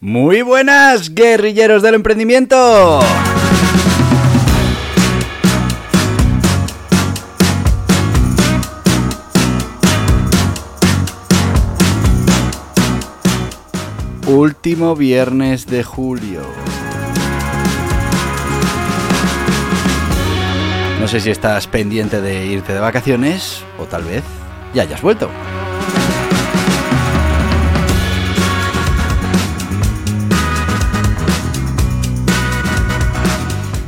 Muy buenas, guerrilleros del emprendimiento. Último viernes de julio. No sé si estás pendiente de irte de vacaciones o tal vez ya hayas vuelto.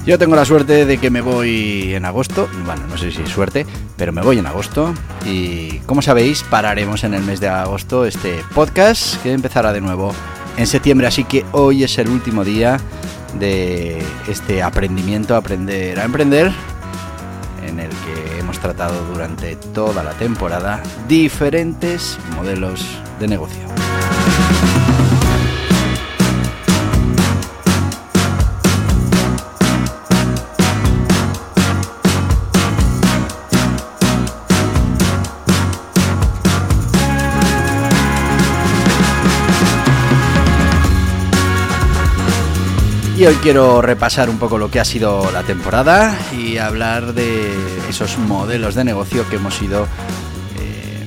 Yo tengo la suerte de que me voy en agosto, bueno, no sé si es suerte, pero me voy en agosto y como sabéis pararemos en el mes de agosto este podcast que empezará de nuevo en septiembre, así que hoy es el último día de este aprendimiento, aprender a emprender, en el que hemos tratado durante toda la temporada diferentes modelos de negocio. Y hoy quiero repasar un poco lo que ha sido la temporada y hablar de esos modelos de negocio que hemos ido eh,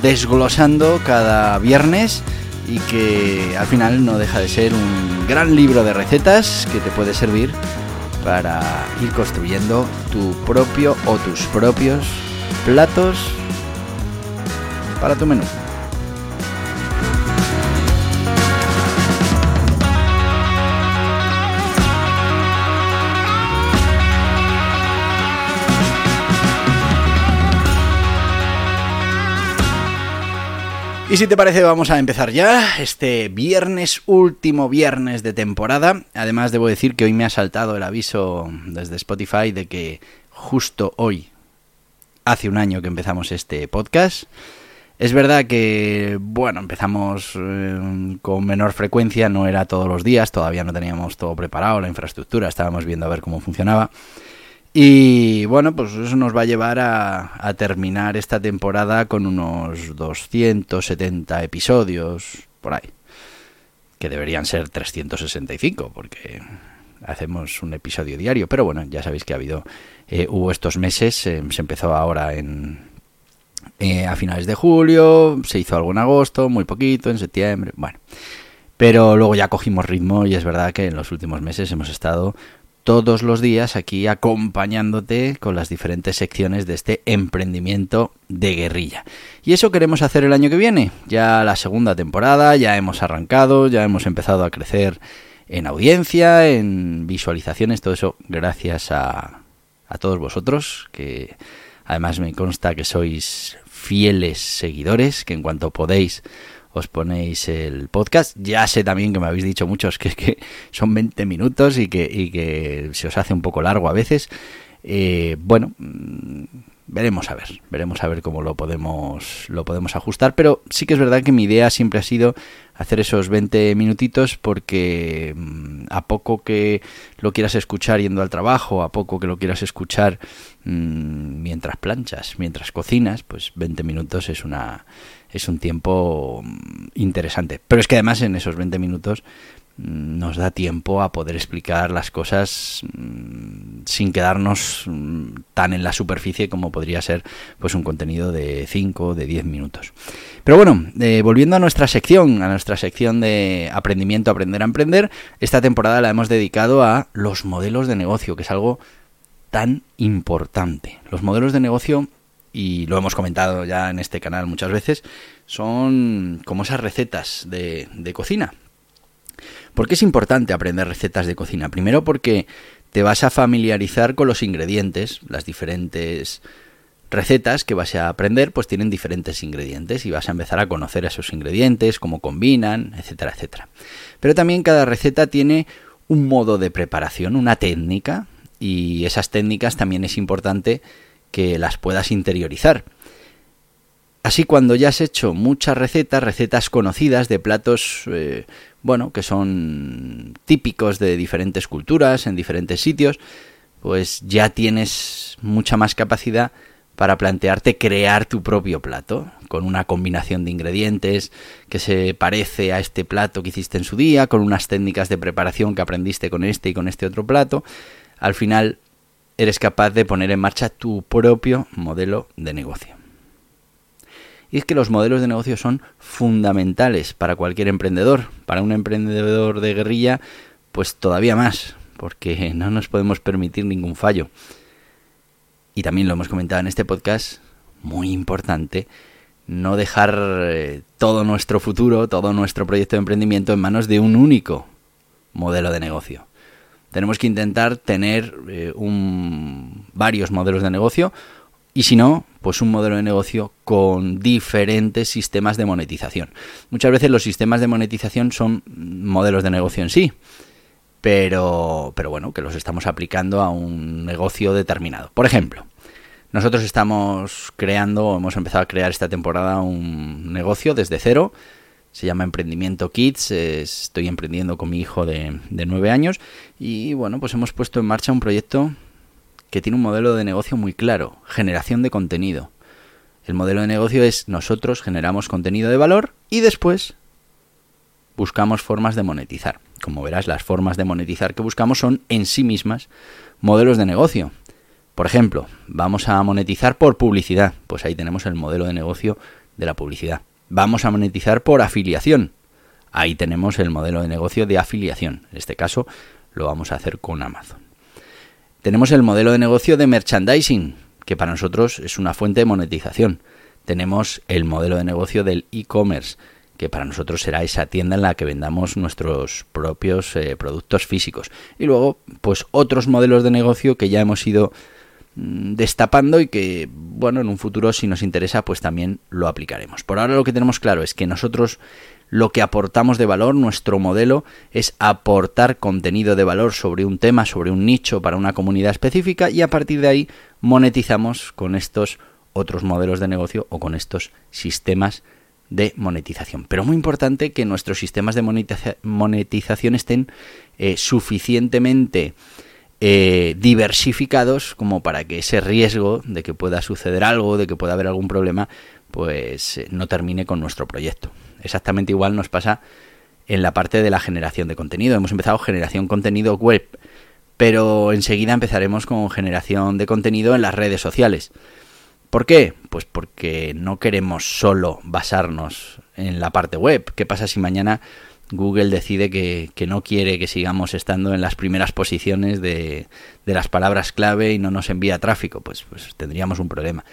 desglosando cada viernes y que al final no deja de ser un gran libro de recetas que te puede servir para ir construyendo tu propio o tus propios platos para tu menú. Y si te parece, vamos a empezar ya este viernes, último viernes de temporada. Además, debo decir que hoy me ha saltado el aviso desde Spotify de que justo hoy, hace un año que empezamos este podcast. Es verdad que, bueno, empezamos eh, con menor frecuencia, no era todos los días, todavía no teníamos todo preparado, la infraestructura, estábamos viendo a ver cómo funcionaba. Y bueno, pues eso nos va a llevar a, terminar esta temporada con unos 270 episodios por ahí. Que deberían ser 365, porque hacemos un episodio diario. Pero bueno, ya sabéis que ha habido, eh, hubo estos meses, eh, se empezó ahora en, eh, a finales de julio, se hizo algo en agosto, muy poquito, en septiembre, bueno. Pero luego ya cogimos ritmo y es verdad que en los últimos meses hemos estado todos los días aquí acompañándote con las diferentes secciones de este emprendimiento de guerrilla. Y eso queremos hacer el año que viene. Ya la segunda temporada, ya hemos arrancado, ya hemos empezado a crecer en audiencia, en visualizaciones, todo eso gracias a, a todos vosotros, que además me consta que sois fieles seguidores, que en cuanto podéis os ponéis el podcast. Ya sé también que me habéis dicho muchos que, que son 20 minutos y que, y que se os hace un poco largo a veces. Eh, bueno, mm, veremos a ver, veremos a ver cómo lo podemos, lo podemos ajustar, pero sí que es verdad que mi idea siempre ha sido hacer esos 20 minutitos porque mm, a poco que lo quieras escuchar yendo al trabajo, a poco que lo quieras escuchar mm, mientras planchas, mientras cocinas, pues 20 minutos es una es un tiempo mm, interesante. Pero es que además en esos 20 minutos mm, nos da tiempo a poder explicar las cosas mm, sin quedarnos tan en la superficie como podría ser pues un contenido de 5 de 10 minutos. Pero bueno, eh, volviendo a nuestra sección, a nuestra sección de aprendimiento, aprender a emprender, esta temporada la hemos dedicado a los modelos de negocio, que es algo tan importante. Los modelos de negocio y lo hemos comentado ya en este canal muchas veces, son como esas recetas de, cocina. ¿Por qué es importante aprender recetas de cocina? Primero porque te vas a familiarizar con los ingredientes, las diferentes recetas que vas a aprender pues tienen diferentes ingredientes y vas a empezar a conocer esos ingredientes, cómo combinan, etcétera, etcétera. Pero también cada receta tiene un modo de preparación, una técnica y esas técnicas también es importante que las puedas interiorizar. Así cuando ya has hecho muchas recetas, recetas conocidas de platos, eh, bueno, que son típicos de diferentes culturas, en diferentes sitios, pues ya tienes mucha más capacidad para plantearte crear tu propio plato, con una combinación de ingredientes que se parece a este plato que hiciste en su día, con unas técnicas de preparación que aprendiste con este y con este otro plato. Al final eres capaz de poner en marcha tu propio modelo de negocio. Y es que los modelos de negocio son fundamentales para cualquier emprendedor. Para un emprendedor de guerrilla, pues todavía más, porque no nos podemos permitir ningún fallo y también lo hemos comentado en este podcast, muy importante, no dejar eh, todo nuestro futuro, todo nuestro proyecto de emprendimiento en manos de un único modelo de negocio. Tenemos que intentar tener eh, un, varios modelos de negocio y si no, pues un modelo de negocio con diferentes sistemas de monetización. Muchas veces los sistemas de monetización son modelos de negocio en sí, pero, pero bueno, que los estamos aplicando a un negocio determinado. Por ejemplo, nosotros estamos creando, hemos empezado a crear esta temporada un negocio desde cero. Se llama Emprendimiento Kids. Estoy emprendiendo con mi hijo de, de 9 años. Y bueno, pues hemos puesto en marcha un proyecto que tiene un modelo de negocio muy claro. Generación de contenido. El modelo de negocio es nosotros generamos contenido de valor y después buscamos formas de monetizar. Como verás, las formas de monetizar que buscamos son en sí mismas modelos de negocio. Por ejemplo, vamos a monetizar por publicidad. Pues ahí tenemos el modelo de negocio de la publicidad. Vamos a monetizar por afiliación. Ahí tenemos el modelo de negocio de afiliación. En este caso lo vamos a hacer con Amazon. Tenemos el modelo de negocio de merchandising, que para nosotros es una fuente de monetización. Tenemos el modelo de negocio del e-commerce, que para nosotros será esa tienda en la que vendamos nuestros propios eh, productos físicos. Y luego, pues otros modelos de negocio que ya hemos ido destapando y que, bueno, en un futuro si nos interesa, pues también lo aplicaremos. Por ahora lo que tenemos claro es que nosotros lo que aportamos de valor, nuestro modelo, es aportar contenido de valor sobre un tema, sobre un nicho, para una comunidad específica y a partir de ahí monetizamos con estos otros modelos de negocio o con estos sistemas de monetización. Pero muy importante que nuestros sistemas de monetización estén eh, suficientemente eh, diversificados como para que ese riesgo de que pueda suceder algo, de que pueda haber algún problema, pues eh, no termine con nuestro proyecto. Exactamente igual nos pasa en la parte de la generación de contenido. Hemos empezado generación contenido web, pero enseguida empezaremos con generación de contenido en las redes sociales. ¿Por qué? Pues porque no queremos solo basarnos en la parte web. ¿Qué pasa si mañana Google decide que, no quiere que sigamos estando en las primeras posiciones de, las palabras clave y no nos envía tráfico? Pues, pues tendríamos un problema.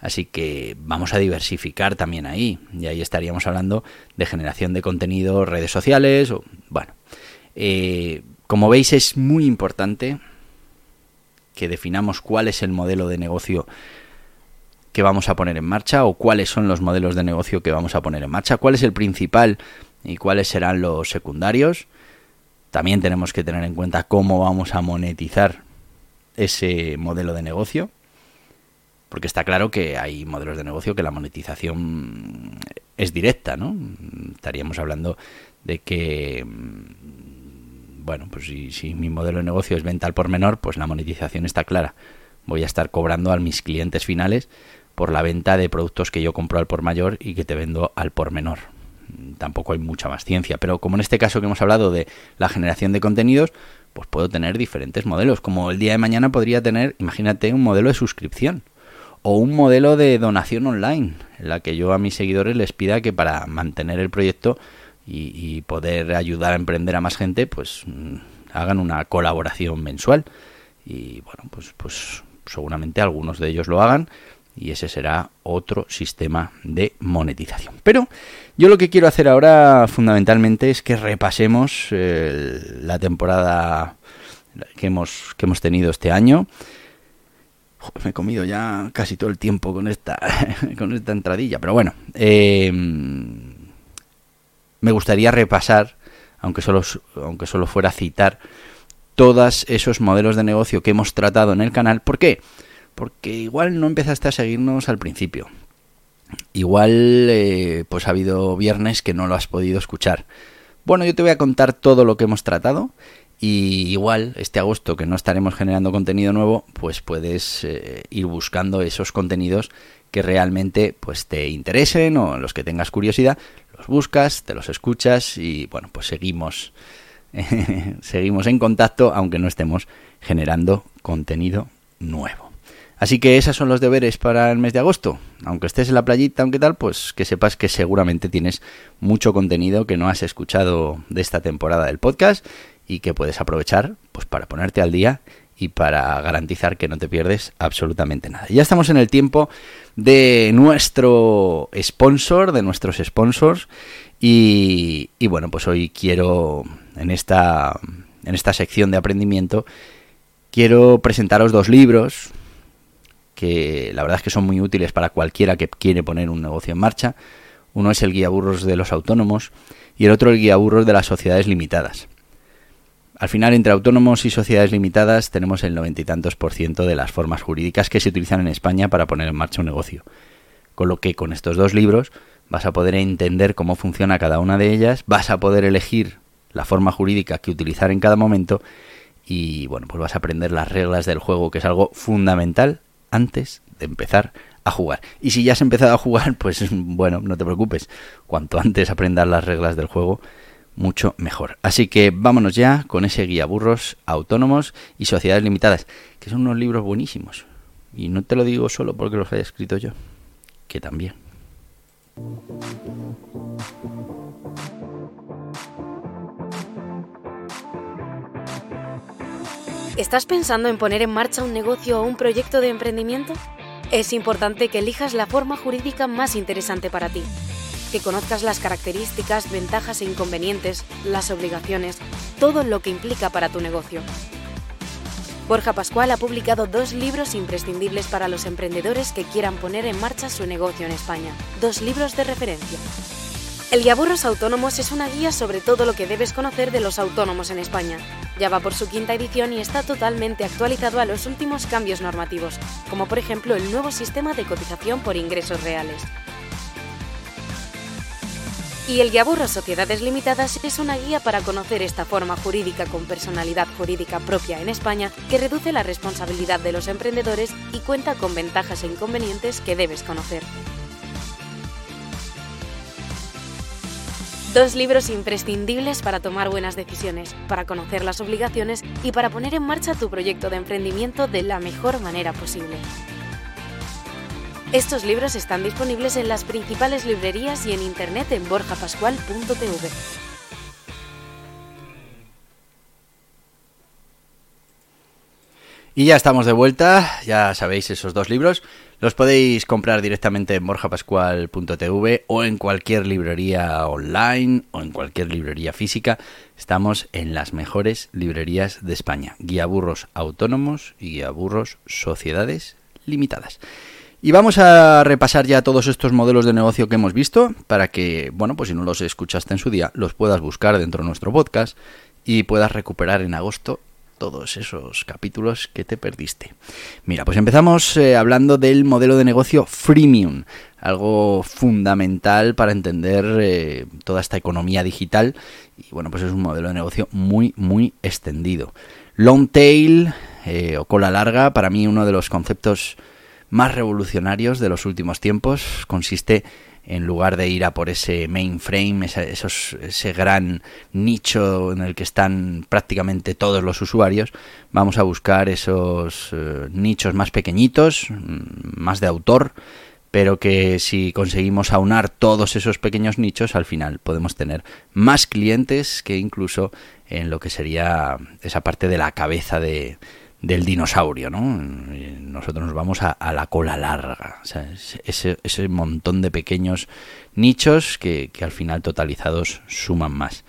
Así que vamos a diversificar también ahí. Y ahí estaríamos hablando de generación de contenido, redes sociales. O, bueno, eh, como veis es muy importante que definamos cuál es el modelo de negocio que vamos a poner en marcha o cuáles son los modelos de negocio que vamos a poner en marcha, cuál es el principal y cuáles serán los secundarios. También tenemos que tener en cuenta cómo vamos a monetizar ese modelo de negocio, porque está claro que hay modelos de negocio que la monetización es directa, ¿no? Estaríamos hablando de que, bueno, pues si, si mi modelo de negocio es venta al por menor, pues la monetización está clara. Voy a estar cobrando a mis clientes finales por la venta de productos que yo compro al por mayor y que te vendo al por menor. Tampoco hay mucha más ciencia, pero como en este caso que hemos hablado de la generación de contenidos, pues puedo tener diferentes modelos. Como el día de mañana podría tener, imagínate, un modelo de suscripción o un modelo de donación online, en la que yo a mis seguidores les pida que para mantener el proyecto y, poder ayudar a emprender a más gente, pues mm, hagan una colaboración mensual. Y bueno, pues, pues seguramente algunos de ellos lo hagan y ese será otro sistema de monetización. Pero yo lo que quiero hacer ahora fundamentalmente es que repasemos la temporada que hemos, que hemos tenido este año. me he comido ya casi todo el tiempo con esta, con esta entradilla, pero bueno, eh, me gustaría repasar, aunque solo, aunque solo fuera citar, todos esos modelos de negocio que hemos tratado en el canal. ¿Por qué? Porque igual no empezaste a seguirnos al principio. Igual eh, pues ha habido viernes que no lo has podido escuchar. Bueno, yo te voy a contar todo lo que hemos tratado y igual este agosto que no estaremos generando contenido nuevo, pues puedes eh, ir buscando esos contenidos que realmente pues te interesen o los que tengas curiosidad, los buscas, te los escuchas y bueno, pues seguimos seguimos en contacto aunque no estemos generando contenido nuevo. Así que esos son los deberes para el mes de agosto. Aunque estés en la playita, aunque tal, pues que sepas que seguramente tienes mucho contenido que no has escuchado de esta temporada del podcast y que puedes aprovechar pues para ponerte al día y para garantizar que no te pierdes absolutamente nada. Ya estamos en el tiempo de nuestro sponsor, de nuestros sponsors y, y bueno, pues hoy quiero en esta, en esta sección de aprendimiento quiero presentaros dos libros que la verdad es que son muy útiles para cualquiera que quiere poner un negocio en marcha. Uno es el guía burros de los autónomos y el otro el guía burros de las sociedades limitadas. Al final, entre autónomos y sociedades limitadas tenemos el noventa y tantos por ciento de las formas jurídicas que se utilizan en España para poner en marcha un negocio. Con lo que con estos dos libros vas a poder entender cómo funciona cada una de ellas, vas a poder elegir la forma jurídica que utilizar en cada momento y bueno, pues vas a aprender las reglas del juego, que es algo fundamental antes de empezar a jugar. Y si ya has empezado a jugar, pues bueno, no te preocupes. Cuanto antes aprendas las reglas del juego, mucho mejor. Así que vámonos ya con ese guía burros autónomos y sociedades limitadas, que son unos libros buenísimos. Y no te lo digo solo porque los haya escrito yo, que también. ¿Estás pensando en poner en marcha un negocio o un proyecto de emprendimiento? Es importante que elijas la forma jurídica más interesante para ti, que conozcas las características, ventajas e inconvenientes, las obligaciones, todo lo que implica para tu negocio. Borja Pascual ha publicado dos libros imprescindibles para los emprendedores que quieran poner en marcha su negocio en España, dos libros de referencia. El Guía Burros Autónomos es una guía sobre todo lo que debes conocer de los autónomos en España. Ya va por su quinta edición y está totalmente actualizado a los últimos cambios normativos, como por ejemplo el nuevo sistema de cotización por ingresos reales. Y el Guía Burros Sociedades Limitadas es una guía para conocer esta forma jurídica con personalidad jurídica propia en España que reduce la responsabilidad de los emprendedores y cuenta con ventajas e inconvenientes que debes conocer. Dos libros imprescindibles para tomar buenas decisiones, para conocer las obligaciones y para poner en marcha tu proyecto de emprendimiento de la mejor manera posible. Estos libros están disponibles en las principales librerías y en internet en borjapascual.tv. Y ya estamos de vuelta, ya sabéis esos dos libros. Los podéis comprar directamente en borjapascual.tv o en cualquier librería online o en cualquier librería física. Estamos en las mejores librerías de España. Guía burros autónomos y guía burros sociedades limitadas. Y vamos a repasar ya todos estos modelos de negocio que hemos visto para que, bueno, pues si no los escuchaste en su día, los puedas buscar dentro de nuestro podcast y puedas recuperar en agosto todos esos capítulos que te perdiste. Mira, pues empezamos eh, hablando del modelo de negocio freemium, algo fundamental para entender eh, toda esta economía digital y bueno, pues es un modelo de negocio muy, muy extendido. Long tail eh, o cola larga, para mí uno de los conceptos más revolucionarios de los últimos tiempos consiste en lugar de ir a por ese mainframe, ese, esos, ese gran nicho en el que están prácticamente todos los usuarios, vamos a buscar esos eh, nichos más pequeñitos, mm, más de autor, pero que si conseguimos aunar todos esos pequeños nichos, al final podemos tener más clientes que incluso en lo que sería esa parte de la cabeza de, del dinosaurio, ¿no? Nosotros nos vamos a, la cola larga, o sea, ese, ese, montón de pequeños nichos que, que, al final totalizados suman más.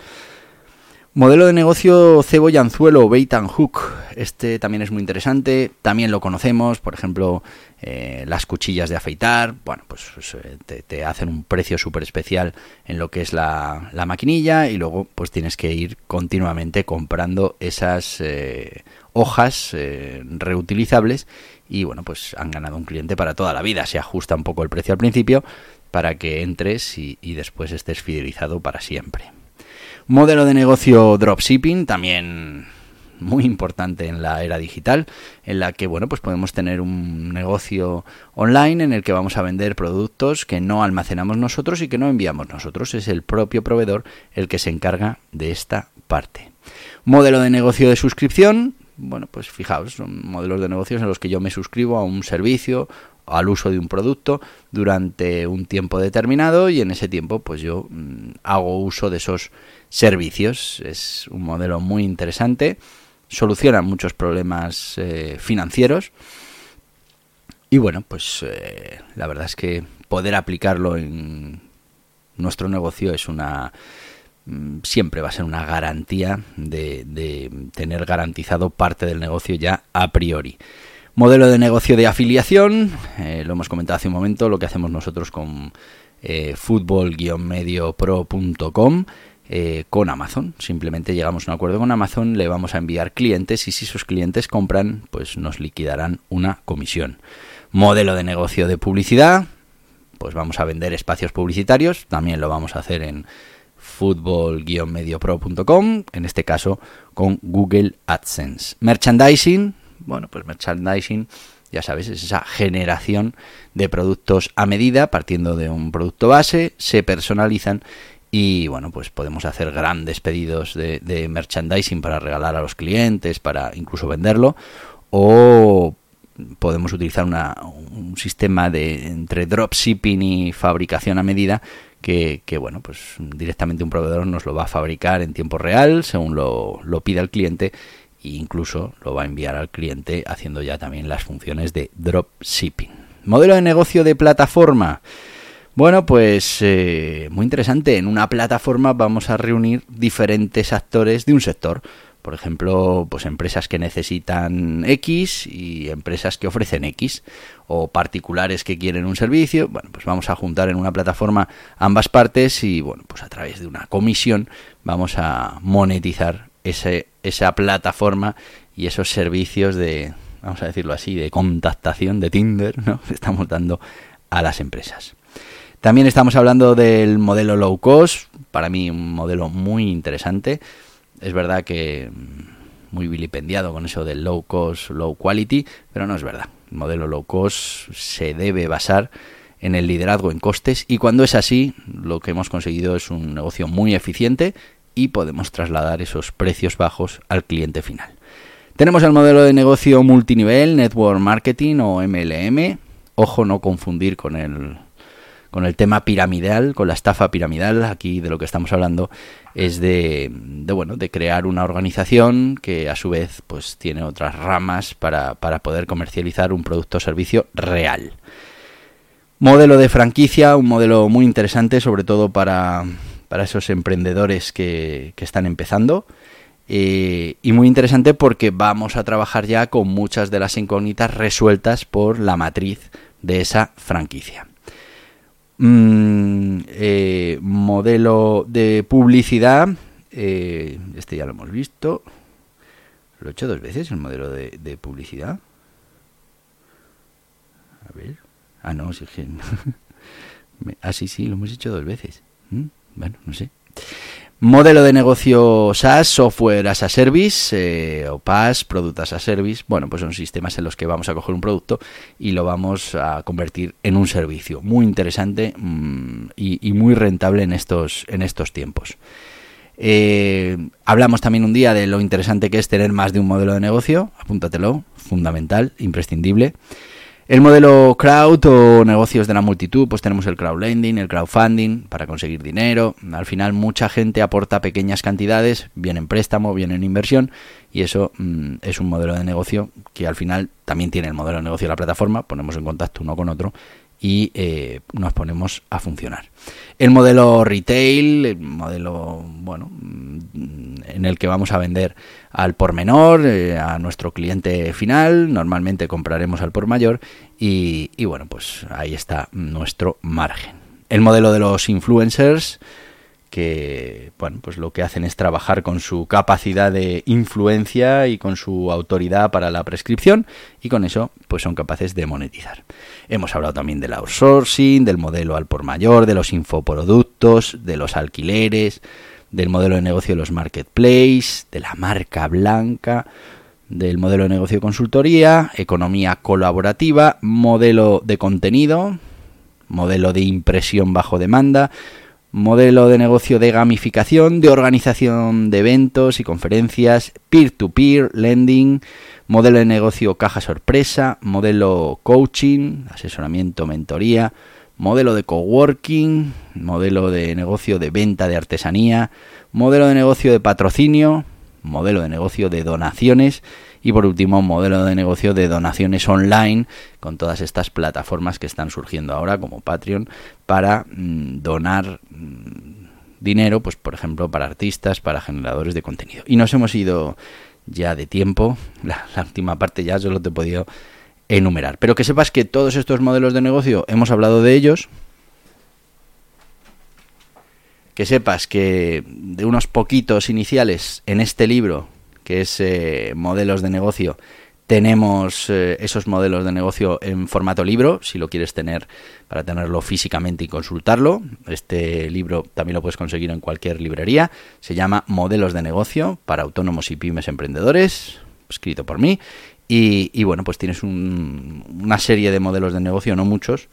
Modelo de negocio cebo y anzuelo, bait and hook. Este también es muy interesante. También lo conocemos, por ejemplo, eh, las cuchillas de afeitar. Bueno, pues, pues eh, te, hacen un precio súper especial en lo que es la, la, maquinilla y luego pues tienes que ir continuamente comprando esas eh, hojas reutilizables y bueno, pues han ganado un cliente para toda la vida. Se ajusta un poco el precio al principio para que entres y después estés fidelizado para siempre. Modelo de negocio dropshipping, también muy importante en la era digital, en la que bueno, pues podemos tener un negocio online en el que vamos a vender productos que no almacenamos nosotros y que no enviamos nosotros, es el propio proveedor el que se encarga de esta parte. Modelo de negocio de suscripción, bueno, pues fijaos, son modelos de negocios en los que yo me suscribo a un servicio al uso de un producto durante un tiempo determinado y en ese tiempo pues yo mm, hago uso de esos servicios. Es un modelo muy interesante, soluciona muchos problemas eh, financieros y bueno, pues eh, la verdad es que poder aplicarlo en nuestro negocio es una mm, siempre va a ser una garantía de, de tener garantizado parte del negocio ya a priori. Modelo de negocio de afiliación, eh, lo hemos comentado hace un momento, lo que hacemos nosotros con eh, fútbol-mediopro.com eh, con Amazon. Simplemente llegamos a un acuerdo con Amazon, le vamos a enviar clientes y si sus clientes compran, pues nos liquidarán una comisión. Modelo de negocio de publicidad, pues vamos a vender espacios publicitarios, también lo vamos a hacer en fútbol-mediopro.com, en este caso con Google AdSense. Merchandising, bueno, pues merchandising, ya sabes, es esa generación de productos a medida, partiendo de un producto base, se personalizan y bueno, pues podemos hacer grandes pedidos de, merchandising para regalar a los clientes, para incluso venderlo, o podemos utilizar un sistema de entre dropshipping y fabricación a medida que, que, bueno pues directamente un proveedor nos lo va a fabricar en tiempo real según lo, lo pida el cliente e incluso lo va a enviar al cliente haciendo ya también las funciones de dropshipping. Modelo de negocio de plataforma. Bueno, pues eh, muy interesante. En una plataforma vamos a reunir diferentes actores de un sector. Por ejemplo, pues empresas que necesitan X y empresas que ofrecen X o particulares que quieren un servicio. Bueno, pues vamos a juntar en una plataforma ambas partes y bueno, pues a través de una comisión vamos a monetizar ese, esa plataforma y esos servicios de, vamos a decirlo así, de contactación de Tinder, ¿no? estamos dando a las empresas. También estamos hablando del modelo low cost, para mí un modelo muy interesante. Es verdad que mm, muy vilipendiado con eso del low cost, low quality, pero no es verdad. El modelo low cost se debe basar en el liderazgo en costes y cuando es así, lo que hemos conseguido es un negocio muy eficiente y podemos trasladar esos precios bajos al cliente final. Tenemos el modelo de negocio multinivel, Network Marketing o MLM. Ojo no confundir con el, con el tema piramidal, con la estafa piramidal. Aquí de lo que estamos hablando es de, bueno, de crear una organización que a su vez pues tiene otras ramas para, para poder comercializar un producto o servicio real. Modelo de franquicia, un modelo muy interesante sobre todo para para esos emprendedores que, están empezando. Eh, y muy interesante porque vamos a trabajar ya con muchas de las incógnitas resueltas por la matriz de esa franquicia. Mm, eh, modelo de publicidad, eh, este ya lo hemos visto. Lo he hecho dos veces, el modelo de, publicidad. A ver. Ah, no, sí, ah, sí, sí, lo hemos hecho dos veces. ¿Mm? bueno, no sé. Modelo de negocio SaaS, Software as a Service, eh, o PaaS, Product as a Service. Bueno, pues son sistemas en los que vamos a coger un producto y lo vamos a convertir en un servicio. Muy interesante mm, y, muy rentable en estos, en estos tiempos. Eh, hablamos también un día de lo interesante que es tener más de un modelo de negocio. Apúntatelo, fundamental, imprescindible. El modelo crowd o negocios de la multitud, pues tenemos el crowdlending, el crowdfunding para conseguir dinero. Al final mucha gente aporta pequeñas cantidades, bien en préstamo, bien en inversión, y eso mm, es un modelo de negocio que al final también tiene el modelo de negocio de la plataforma, ponemos en contacto uno con otro y eh, nos ponemos a funcionar. El modelo retail, el modelo bueno, mm, en el que vamos a vender al por menor, eh, a nuestro cliente final, normalmente compraremos al por mayor y, y bueno, pues ahí está nuestro margen. El modelo de los influencers, que bueno, pues lo que hacen es trabajar con su capacidad de influencia y con su autoridad para la prescripción y con eso pues son capaces de monetizar. Hemos hablado también del outsourcing, del modelo al por mayor, de los infoproductos, de los alquileres, del modelo de negocio de los marketplaces, de la marca blanca, del modelo de negocio de consultoría, economía colaborativa, modelo de contenido, modelo de impresión bajo demanda, modelo de negocio de gamificación, de organización de eventos y conferencias, peer-to-peer, lending, modelo de negocio caja sorpresa, modelo coaching, asesoramiento, mentoría, modelo de coworking, modelo de negocio de venta de artesanía, modelo de negocio de patrocinio, modelo de negocio de donaciones y por último modelo de negocio de donaciones online con todas estas plataformas que están surgiendo ahora como Patreon para mm, donar mm, dinero, pues por ejemplo para artistas, para generadores de contenido. Y nos hemos ido ya de tiempo, la, última parte ya solo te he podido enumerar. Pero que sepas que todos estos modelos de negocio hemos hablado de ellos, que sepas que de unos poquitos iniciales en este libro que es eh, modelos de negocio, tenemos eh, esos modelos de negocio en formato libro, si lo quieres tener para tenerlo físicamente y consultarlo. Este libro también lo puedes conseguir en cualquier librería. Se llama Modelos de negocio para autónomos y pymes emprendedores, escrito por mí. Y, bueno, pues tienes una serie de modelos de negocio, no muchos,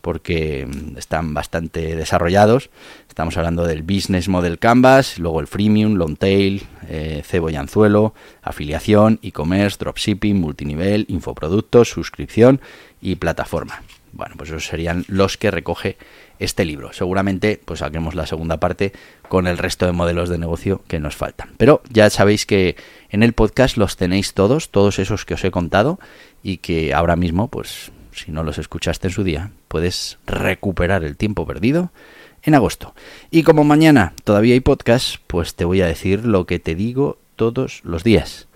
porque están bastante desarrollados. Estamos hablando del Business Model Canvas, luego el Freemium, Long Tail, eh, Cebo y Anzuelo, afiliación, e-commerce, dropshipping, multinivel, infoproductos, suscripción y plataforma. Bueno, pues esos serían los que recoge este libro. Seguramente pues saquemos la segunda parte con el resto de modelos de negocio que nos faltan. Pero ya sabéis que en el podcast los tenéis todos, todos esos que os he contado y que ahora mismo pues si no los escuchaste en su día, puedes recuperar el tiempo perdido en agosto. Y como mañana todavía hay podcast, pues te voy a decir lo que te digo todos los días.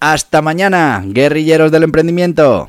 Hasta mañana, guerrilleros del emprendimiento.